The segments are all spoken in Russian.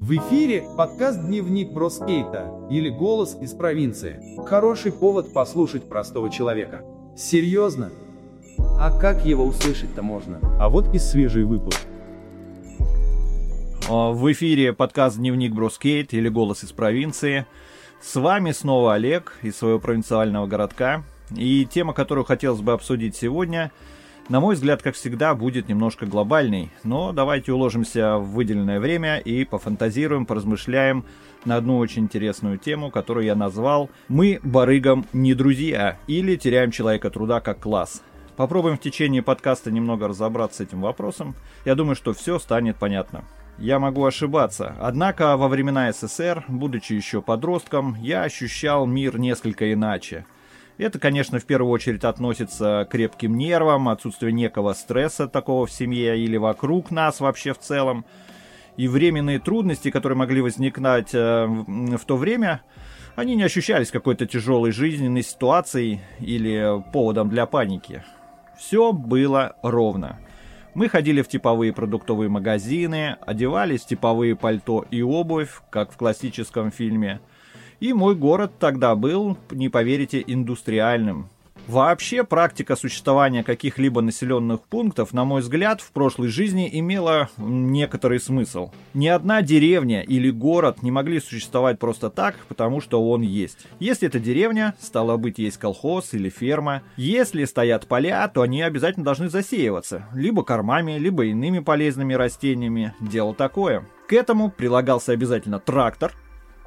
В эфире подкаст «Дневник Броскейта» или «Голос из провинции». Хороший повод послушать простого человека. Серьезно? А как его услышать-то можно? А вот и свежий выпуск. А, в эфире подкаст «Дневник Броскейт» или «Голос из провинции». С вами снова Олег из своего провинциального городка. И тема, которую хотелось бы обсудить сегодня – на мой взгляд, как всегда, будет немножко глобальный, но давайте уложимся в выделенное время и пофантазируем, поразмышляем на одну очень интересную тему, которую я назвал «Мы барыгам не друзья» или «Теряем человека труда как класс». Попробуем в течение подкаста немного разобраться с этим вопросом. Я думаю, что все станет понятно. Я могу ошибаться, однако во времена СССР, будучи еще подростком, я ощущал мир несколько иначе – это, конечно, в первую очередь относится к крепким нервам, отсутствию некого стресса такого в семье или вокруг нас вообще в целом. И временные трудности, которые могли возникнуть э, в то время, они не ощущались какой-то тяжелой жизненной ситуацией или поводом для паники. Все было ровно. Мы ходили в типовые продуктовые магазины, одевались в типовые пальто и обувь, как в классическом фильме – и мой город тогда был, не поверите, индустриальным. Вообще, практика существования каких-либо населенных пунктов, на мой взгляд, в прошлой жизни имела некоторый смысл. Ни одна деревня или город не могли существовать просто так, потому что он есть. Если это деревня, стало быть, есть колхоз или ферма. Если стоят поля, то они обязательно должны засеиваться. Либо кормами, либо иными полезными растениями. Дело такое. К этому прилагался обязательно трактор,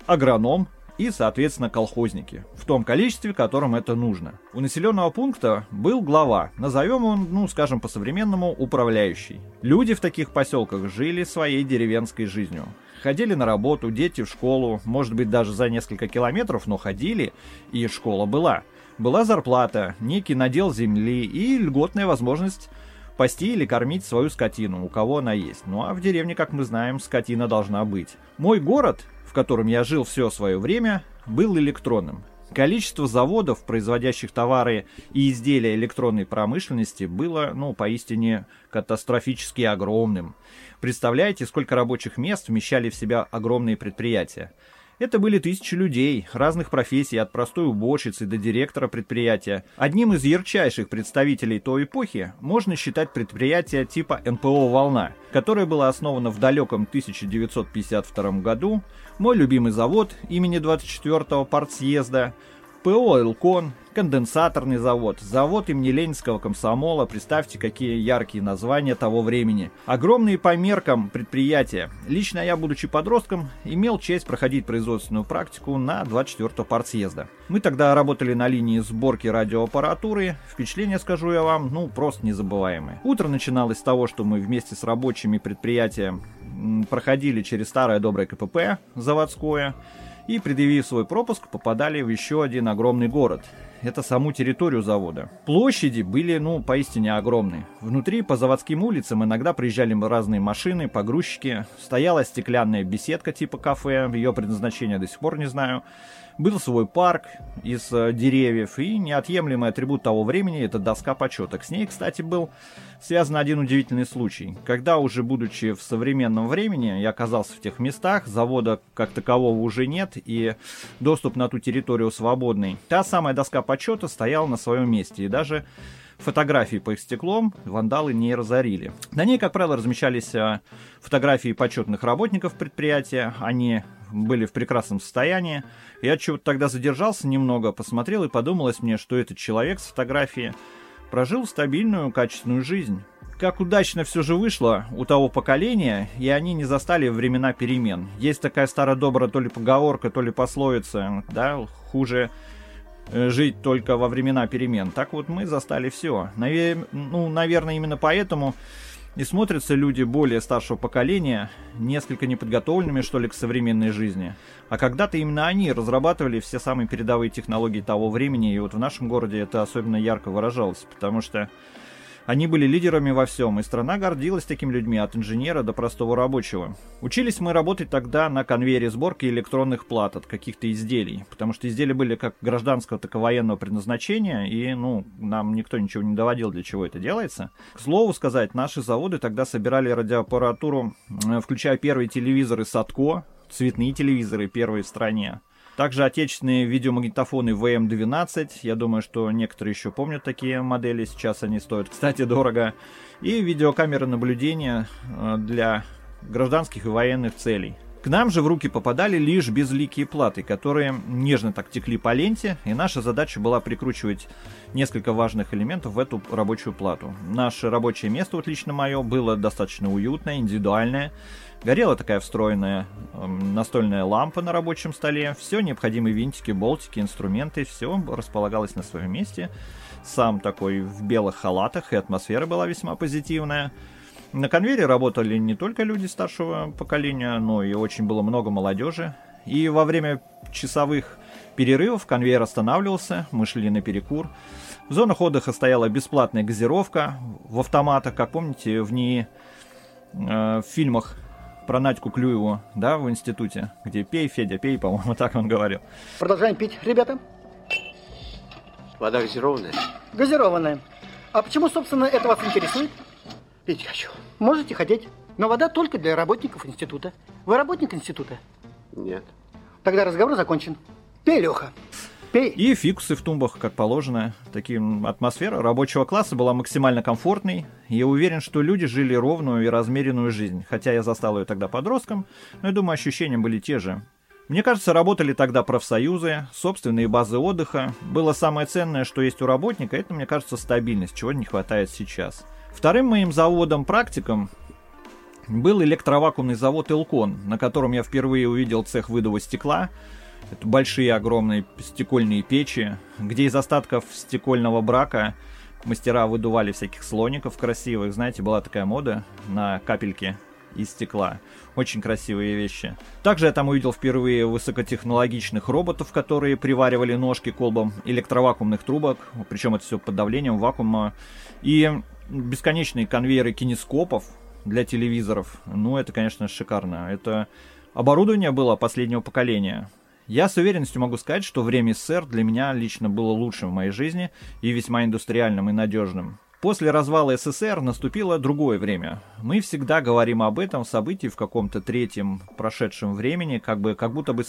агроном, и, соответственно, колхозники, в том количестве, которым это нужно. У населенного пункта был глава, назовем он, ну, скажем по-современному, управляющий. Люди в таких поселках жили своей деревенской жизнью. Ходили на работу, дети в школу, может быть, даже за несколько километров, но ходили, и школа была. Была зарплата, некий надел земли и льготная возможность пасти или кормить свою скотину, у кого она есть. Ну а в деревне, как мы знаем, скотина должна быть. Мой город в котором я жил все свое время, был электронным. Количество заводов, производящих товары и изделия электронной промышленности, было, ну, поистине катастрофически огромным. Представляете, сколько рабочих мест вмещали в себя огромные предприятия? Это были тысячи людей, разных профессий, от простой уборщицы до директора предприятия. Одним из ярчайших представителей той эпохи можно считать предприятие типа НПО «Волна», которое было основано в далеком 1952 году, мой любимый завод имени 24-го партсъезда, ПО «Элкон», конденсаторный завод, завод имени Ленинского комсомола, представьте, какие яркие названия того времени. Огромные по меркам предприятия. Лично я, будучи подростком, имел честь проходить производственную практику на 24-го партсъезда. Мы тогда работали на линии сборки радиоаппаратуры. Впечатление, скажу я вам, ну, просто незабываемое. Утро начиналось с того, что мы вместе с рабочими предприятия проходили через старое доброе КПП заводское, и, предъявив свой пропуск, попадали в еще один огромный город. Это саму территорию завода. Площади были, ну, поистине огромные. Внутри по заводским улицам иногда приезжали разные машины, погрузчики. Стояла стеклянная беседка типа кафе, ее предназначение до сих пор не знаю. Был свой парк из э, деревьев, и неотъемлемый атрибут того времени – это доска почеток. С ней, кстати, был связан один удивительный случай. Когда уже, будучи в современном времени, я оказался в тех местах, завода как такового уже нет, и доступ на ту территорию свободный, та самая доска почета стояла на своем месте, и даже фотографии по их стеклом вандалы не разорили. На ней, как правило, размещались э, фотографии почетных работников предприятия. Они были в прекрасном состоянии. Я чего-то тогда задержался немного, посмотрел и подумалось мне, что этот человек с фотографии прожил стабильную, качественную жизнь. Как удачно все же вышло у того поколения, и они не застали времена перемен. Есть такая старая добрая то ли поговорка, то ли пословица, да, хуже жить только во времена перемен. Так вот мы застали все. Навер... Ну, наверное, именно поэтому и смотрятся люди более старшего поколения несколько неподготовленными, что ли, к современной жизни. А когда-то именно они разрабатывали все самые передовые технологии того времени, и вот в нашем городе это особенно ярко выражалось, потому что Они были лидерами во всем, и страна гордилась такими людьми, от инженера до простого рабочего. Учились мы работать тогда на конвейере сборки электронных плат от каких-то изделий, потому что изделия были как гражданского, так и военного предназначения, и, ну, нам никто ничего не доводил, для чего это делается. К слову сказать, наши заводы тогда собирали радиоаппаратуру, э, включая первые телевизоры Садко, цветные телевизоры первые в стране. Также отечественные видеомагнитофоны VM12. Я думаю, что некоторые еще помнят такие модели. Сейчас они стоят, кстати, дорого. И видеокамеры наблюдения э, для гражданских и военных целей. К нам же в руки попадали лишь безликие платы, которые нежно так текли по ленте, и наша задача была прикручивать несколько важных элементов в эту рабочую плату. Наше рабочее место, вот лично мое, было достаточно уютное, индивидуальное, Горела такая встроенная э, настольная лампа на рабочем столе. Все необходимые винтики, болтики, инструменты, все располагалось на своем месте. Сам такой в белых халатах, и атмосфера была весьма позитивная. На конвейере работали не только люди старшего поколения, но и очень было много молодежи. И во время часовых перерывов конвейер останавливался, мы шли на перекур. В зонах отдыха стояла бесплатная газировка в автоматах, как помните, в ней э, в фильмах про Надьку Клюеву, да, в институте, где пей, Федя, пей, по-моему, так он говорил. Продолжаем пить, ребята. Вода газированная? Газированная. А почему, собственно, это вас интересует? Пить хочу. Можете хотеть, но вода только для работников института. Вы работник института? Нет. Тогда разговор закончен. Пей, Леха. Пей. И фикусы в тумбах, как положено. Таким атмосфера рабочего класса была максимально комфортной. Я уверен, что люди жили ровную и размеренную жизнь. Хотя я застал ее тогда подростком, но я думаю, ощущения были те же. Мне кажется, работали тогда профсоюзы, собственные базы отдыха. Было самое ценное, что есть у работника, это, мне кажется, стабильность, чего не хватает сейчас. Вторым моим заводом-практиком был электровакуумный завод «Элкон», на котором я впервые увидел цех выдува стекла, это большие огромные стекольные печи, где из остатков стекольного брака мастера выдували всяких слоников красивых. Знаете, была такая мода на капельки из стекла. Очень красивые вещи. Также я там увидел впервые высокотехнологичных роботов, которые приваривали ножки колбам электровакуумных трубок, причем это все под давлением вакуума. И бесконечные конвейеры кинескопов для телевизоров. Ну, это, конечно, шикарно. Это оборудование было последнего поколения. Я с уверенностью могу сказать, что время СССР для меня лично было лучшим в моей жизни и весьма индустриальным и надежным. После развала СССР наступило другое время. Мы всегда говорим об этом событии в каком-то третьем прошедшем времени, как бы как будто бы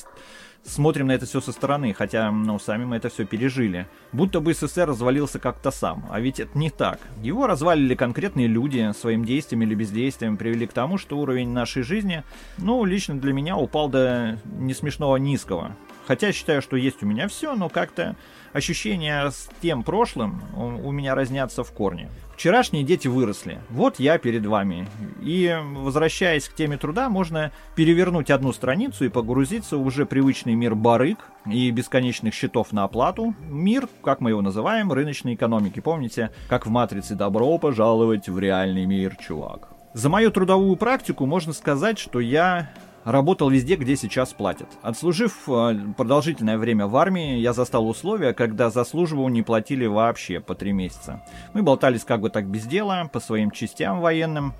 смотрим на это все со стороны, хотя, ну, сами мы это все пережили. Будто бы СССР развалился как-то сам, а ведь это не так. Его развалили конкретные люди, своим действием или бездействием привели к тому, что уровень нашей жизни, ну, лично для меня упал до не смешного низкого. Хотя считаю, что есть у меня все, но как-то ощущения с тем прошлым у меня разнятся в корне. Вчерашние дети выросли. Вот я перед вами. И, возвращаясь к теме труда, можно перевернуть одну страницу и погрузиться в уже привычный мир барыг и бесконечных счетов на оплату. Мир, как мы его называем, рыночной экономики. Помните, как в «Матрице» «Добро пожаловать в реальный мир, чувак». За мою трудовую практику можно сказать, что я работал везде, где сейчас платят. Отслужив э, продолжительное время в армии, я застал условия, когда заслуживал не платили вообще по три месяца. Мы болтались как бы так без дела, по своим частям военным,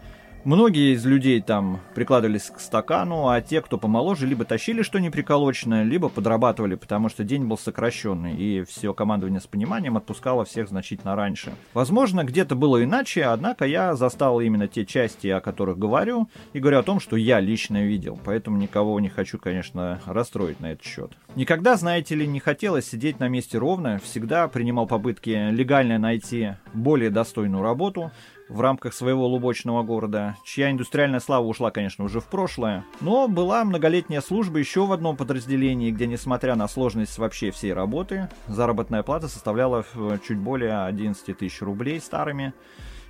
Многие из людей там прикладывались к стакану, а те, кто помоложе, либо тащили что неприколоченное, либо подрабатывали, потому что день был сокращенный, и все командование с пониманием отпускало всех значительно раньше. Возможно, где-то было иначе, однако я застал именно те части, о которых говорю, и говорю о том, что я лично видел, поэтому никого не хочу, конечно, расстроить на этот счет. Никогда, знаете ли, не хотелось сидеть на месте ровно, всегда принимал попытки легально найти более достойную работу, в рамках своего лубочного города, чья индустриальная слава ушла, конечно, уже в прошлое. Но была многолетняя служба еще в одном подразделении, где, несмотря на сложность вообще всей работы, заработная плата составляла чуть более 11 тысяч рублей старыми.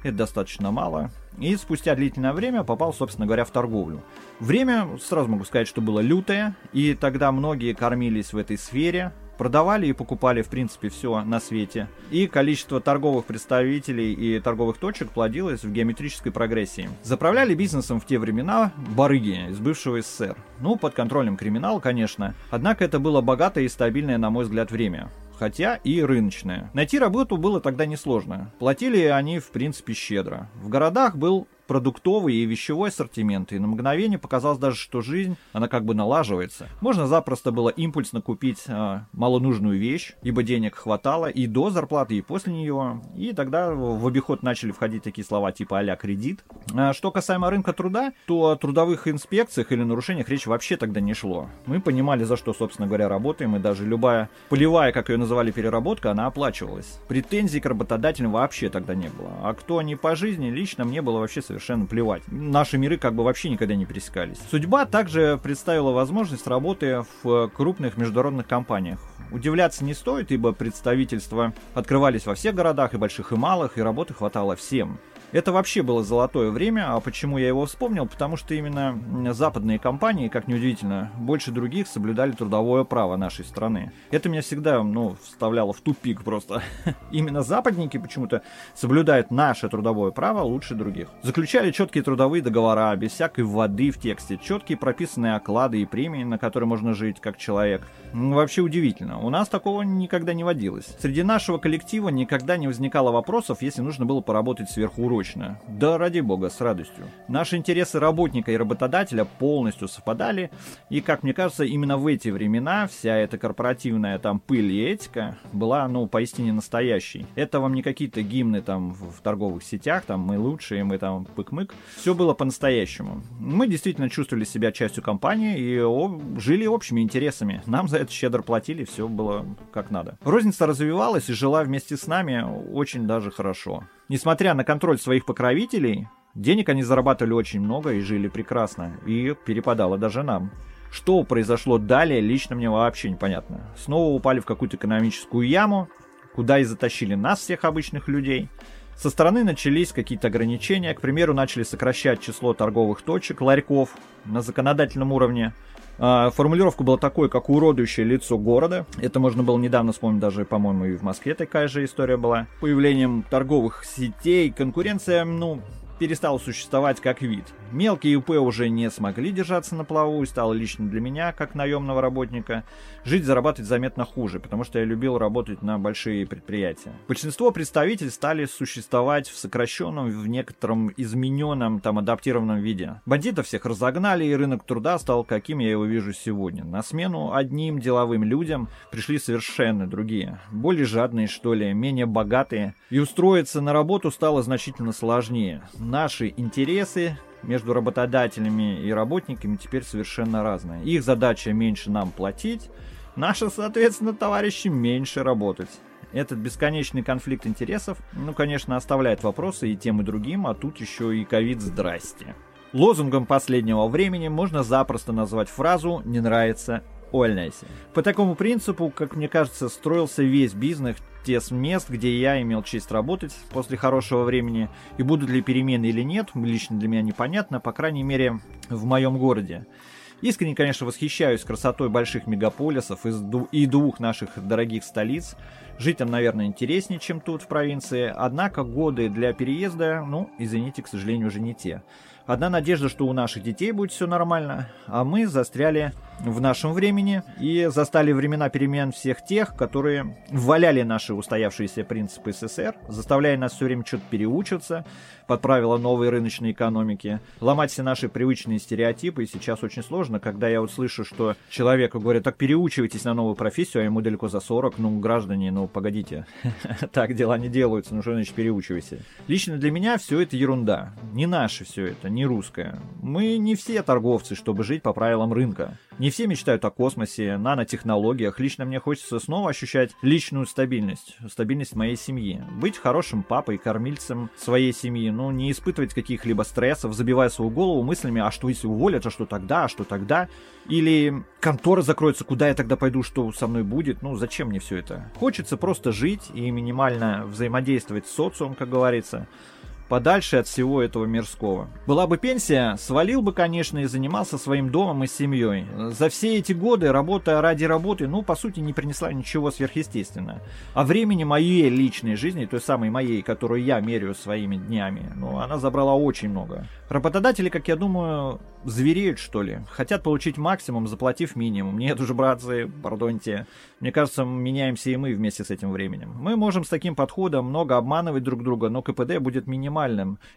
Это достаточно мало. И спустя длительное время попал, собственно говоря, в торговлю. Время, сразу могу сказать, что было лютое, и тогда многие кормились в этой сфере, Продавали и покупали, в принципе, все на свете. И количество торговых представителей и торговых точек плодилось в геометрической прогрессии. Заправляли бизнесом в те времена барыги из бывшего СССР. Ну, под контролем криминала, конечно. Однако это было богатое и стабильное, на мой взгляд, время. хотя и рыночная. Найти работу было тогда несложно. Платили они, в принципе, щедро. В городах был продуктовый и вещевой ассортимент, и на мгновение показалось даже, что жизнь, она как бы налаживается. Можно запросто было импульсно купить э, малонужную вещь, ибо денег хватало и до зарплаты, и после нее, и тогда в обиход начали входить такие слова типа а кредит. А что касаемо рынка труда, то о трудовых инспекциях или нарушениях речь вообще тогда не шло. Мы понимали, за что, собственно говоря, работаем, и даже любая полевая, как ее называли, переработка, она оплачивалась. Претензий к работодателям вообще тогда не было. А кто не по жизни, лично мне было вообще совершенно совершенно плевать. Наши миры как бы вообще никогда не пересекались. Судьба также представила возможность работы в крупных международных компаниях. Удивляться не стоит, ибо представительства открывались во всех городах, и больших, и малых, и работы хватало всем. Это вообще было золотое время, а почему я его вспомнил? Потому что именно западные компании, как неудивительно, больше других соблюдали трудовое право нашей страны. Это меня всегда, ну, вставляло в тупик просто. именно западники почему-то соблюдают наше трудовое право лучше других. Заключали четкие трудовые договора, без всякой воды в тексте, четкие прописанные оклады и премии, на которые можно жить как человек. Вообще удивительно. У нас такого никогда не водилось. Среди нашего коллектива никогда не возникало вопросов, если нужно было поработать сверхурочно срочно. Да ради бога, с радостью. Наши интересы работника и работодателя полностью совпадали, и, как мне кажется, именно в эти времена вся эта корпоративная там пыль и этика была, ну, поистине настоящей. Это вам не какие-то гимны там в торговых сетях, там мы лучшие, мы там пык-мык. Все было по-настоящему. Мы действительно чувствовали себя частью компании и жили общими интересами. Нам за это щедро платили, все было как надо. Розница развивалась и жила вместе с нами очень даже хорошо. Несмотря на контроль своих покровителей, денег они зарабатывали очень много и жили прекрасно. И перепадало даже нам. Что произошло далее, лично мне вообще непонятно. Снова упали в какую-то экономическую яму, куда и затащили нас, всех обычных людей. Со стороны начались какие-то ограничения, к примеру, начали сокращать число торговых точек, ларьков на законодательном уровне. А, формулировка была такой, как уродующее лицо города. Это можно было недавно вспомнить, даже, по-моему, и в Москве такая же история была. Появлением торговых сетей, конкуренция, ну, перестал существовать как вид. Мелкие УП уже не смогли держаться на плаву и стало лично для меня, как наемного работника, жить зарабатывать заметно хуже, потому что я любил работать на большие предприятия. Большинство представителей стали существовать в сокращенном, в некотором измененном, там, адаптированном виде. Бандитов всех разогнали, и рынок труда стал каким я его вижу сегодня. На смену одним деловым людям пришли совершенно другие, более жадные, что ли, менее богатые, и устроиться на работу стало значительно сложнее наши интересы между работодателями и работниками теперь совершенно разные. Их задача меньше нам платить, наша, соответственно, товарищи меньше работать. Этот бесконечный конфликт интересов, ну, конечно, оставляет вопросы и тем, и другим, а тут еще и ковид «Здрасте». Лозунгом последнего времени можно запросто назвать фразу «не нравится увольняйся». По такому принципу, как мне кажется, строился весь бизнес с мест, где я имел честь работать после хорошего времени. И будут ли перемены или нет, лично для меня непонятно, по крайней мере, в моем городе. Искренне, конечно, восхищаюсь красотой больших мегаполисов и двух наших дорогих столиц. Жить там, наверное, интереснее, чем тут, в провинции. Однако годы для переезда, ну, извините, к сожалению, уже не те. Одна надежда, что у наших детей будет все нормально, а мы застряли в нашем времени и застали времена перемен всех тех, которые валяли наши устоявшиеся принципы СССР, заставляя нас все время что-то переучиваться под правила новой рыночной экономики, ломать все наши привычные стереотипы. И сейчас очень сложно, когда я вот слышу, что человеку говорят, так переучивайтесь на новую профессию, а ему далеко за 40, ну, граждане, ну, погодите, так дела не делаются, ну, что значит переучивайся? Лично для меня все это ерунда, не наше все это, не русская. Мы не все торговцы, чтобы жить по правилам рынка. Не все мечтают о космосе, нанотехнологиях. Лично мне хочется снова ощущать личную стабильность, стабильность моей семьи. Быть хорошим папой, кормильцем своей семьи, ну, не испытывать каких-либо стрессов, забивая свою голову мыслями, а что если уволят, а что тогда, а что тогда? Или контора закроется, куда я тогда пойду, что со мной будет? Ну, зачем мне все это? Хочется просто жить и минимально взаимодействовать с социумом, как говорится подальше от всего этого мирского. Была бы пенсия, свалил бы, конечно, и занимался своим домом и семьей. За все эти годы работа ради работы, ну, по сути, не принесла ничего сверхъестественного. А времени моей личной жизни, той самой моей, которую я меряю своими днями, ну, она забрала очень много. Работодатели, как я думаю, звереют, что ли. Хотят получить максимум, заплатив минимум. Нет уже, братцы, пардоньте. Мне кажется, меняемся и мы вместе с этим временем. Мы можем с таким подходом много обманывать друг друга, но КПД будет минимальным.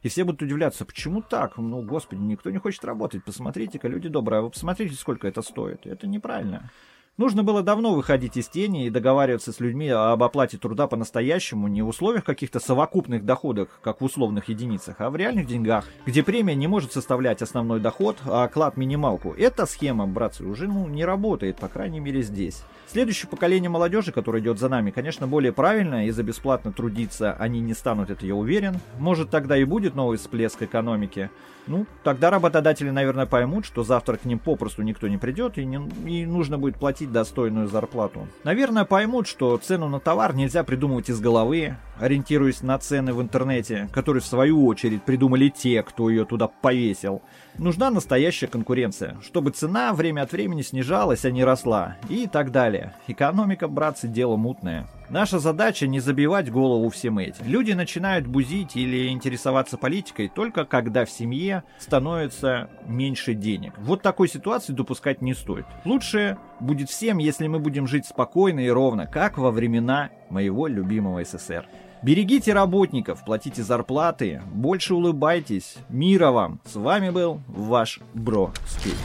И все будут удивляться, почему так? Ну, господи, никто не хочет работать. Посмотрите-ка, люди добрые, а вы посмотрите, сколько это стоит. Это неправильно. Нужно было давно выходить из тени и договариваться с людьми об оплате труда по-настоящему, не в условиях каких-то совокупных доходов, как в условных единицах, а в реальных деньгах, где премия не может составлять основной доход, а оклад минималку. Эта схема, братцы, уже ну, не работает, по крайней мере здесь. Следующее поколение молодежи, которое идет за нами, конечно, более правильно, и за бесплатно трудиться они не станут, это я уверен. Может, тогда и будет новый всплеск экономики. Ну, тогда работодатели, наверное, поймут, что завтра к ним попросту никто не придет, и, не, и нужно будет платить достойную зарплату. Наверное, поймут, что цену на товар нельзя придумывать из головы, ориентируясь на цены в интернете, которые в свою очередь придумали те, кто ее туда повесил. Нужна настоящая конкуренция, чтобы цена время от времени снижалась, а не росла, и так далее. Экономика, братцы, дело мутное. Наша задача не забивать голову всем этим. Люди начинают бузить или интересоваться политикой только когда в семье становится меньше денег. Вот такой ситуации допускать не стоит. Лучше будет всем, если мы будем жить спокойно и ровно, как во времена моего любимого СССР. Берегите работников, платите зарплаты, больше улыбайтесь. Мира вам. С вами был ваш Бро Скейт.